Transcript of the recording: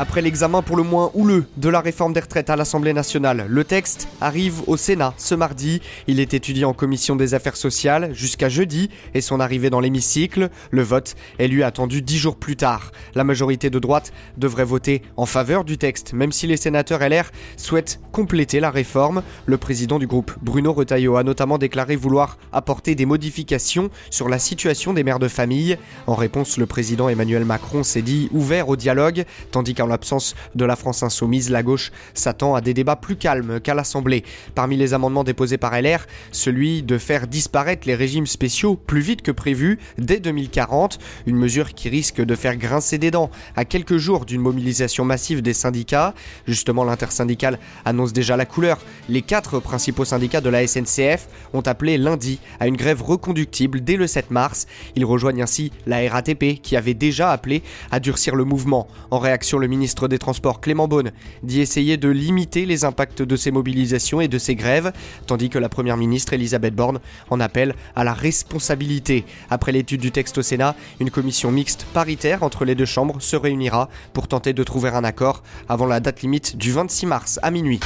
Après l'examen pour le moins houleux de la réforme des retraites à l'Assemblée nationale, le texte arrive au Sénat ce mardi. Il est étudié en commission des affaires sociales jusqu'à jeudi et son arrivée dans l'hémicycle. Le vote est lui attendu dix jours plus tard. La majorité de droite devrait voter en faveur du texte, même si les sénateurs LR souhaitent compléter la réforme. Le président du groupe, Bruno Retailleau, a notamment déclaré vouloir apporter des modifications sur la situation des mères de famille. En réponse, le président Emmanuel Macron s'est dit ouvert au dialogue, tandis qu'en l'absence de la France insoumise, la gauche s'attend à des débats plus calmes qu'à l'Assemblée. Parmi les amendements déposés par LR, celui de faire disparaître les régimes spéciaux plus vite que prévu dès 2040, une mesure qui risque de faire grincer des dents à quelques jours d'une mobilisation massive des syndicats. Justement, l'intersyndicale annonce déjà la couleur. Les quatre principaux syndicats de la SNCF ont appelé lundi à une grève reconductible dès le 7 mars. Ils rejoignent ainsi la RATP qui avait déjà appelé à durcir le mouvement. En réaction, le ministre des Transports Clément Beaune dit essayer de limiter les impacts de ces mobilisations et de ces grèves, tandis que la première ministre Elisabeth Borne en appelle à la responsabilité. Après l'étude du texte au Sénat, une commission mixte paritaire entre les deux chambres se réunira pour tenter de trouver un accord avant la date limite du 26 mars à minuit.